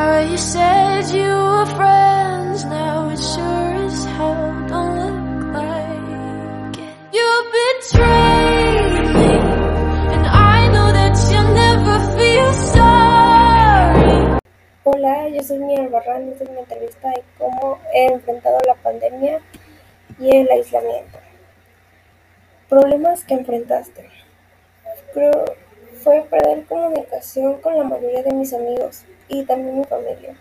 How you said you were friends, now it sure as hell don't look like it. You betrayed me, and I know that you'll never feel sorry. Hola, yo soy Mia Albarrán y esta es mi entrevista de cómo he enfrentado la pandemia y el aislamiento. Problemas que enfrentaste. Creo fue perder comunicación con la mayoría de mis amigos y también mi familia.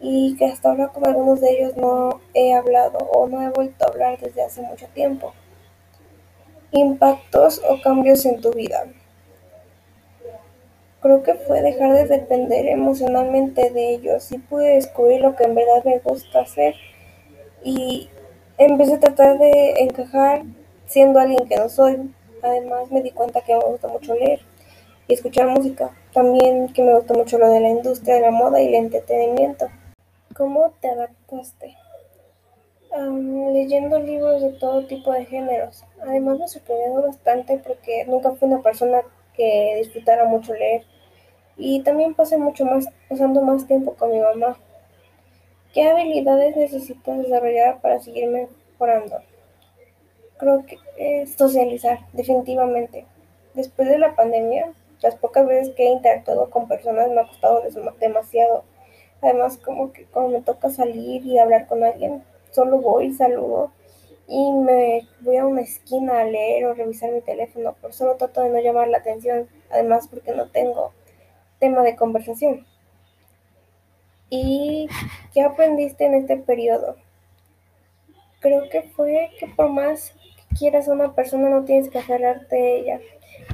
Y que hasta ahora con algunos de ellos no he hablado o no he vuelto a hablar desde hace mucho tiempo. Impactos o cambios en tu vida. Creo que fue dejar de depender emocionalmente de ellos y pude descubrir lo que en verdad me gusta hacer y empecé a tratar de encajar siendo alguien que no soy. Además me di cuenta que me gusta mucho leer y escuchar música. También que me gusta mucho lo de la industria de la moda y el entretenimiento. ¿Cómo te adaptaste? Leyendo libros de todo tipo de géneros. Además me sorprendió bastante porque nunca fui una persona que disfrutara mucho leer. Y también pasé mucho más, pasando más tiempo con mi mamá. ¿Qué habilidades necesitas desarrollar para seguir mejorando? Creo que es socializar, definitivamente. Después de la pandemia, las pocas veces que he interactuado con personas me ha costado demasiado. Además, como que cuando me toca salir y hablar con alguien, solo voy saludo y me voy a una esquina a leer o revisar mi teléfono, pero solo trato de no llamar la atención, además porque no tengo tema de conversación. ¿Y qué aprendiste en este periodo? Creo que fue que por más quieras a una persona no tienes que aferrarte a ella,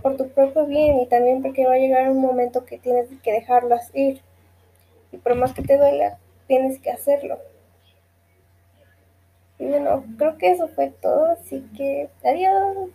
por tu propio bien y también porque va a llegar un momento que tienes que dejarlas ir. Y por más que te duela, tienes que hacerlo. Y bueno, creo que eso fue todo, así que adiós.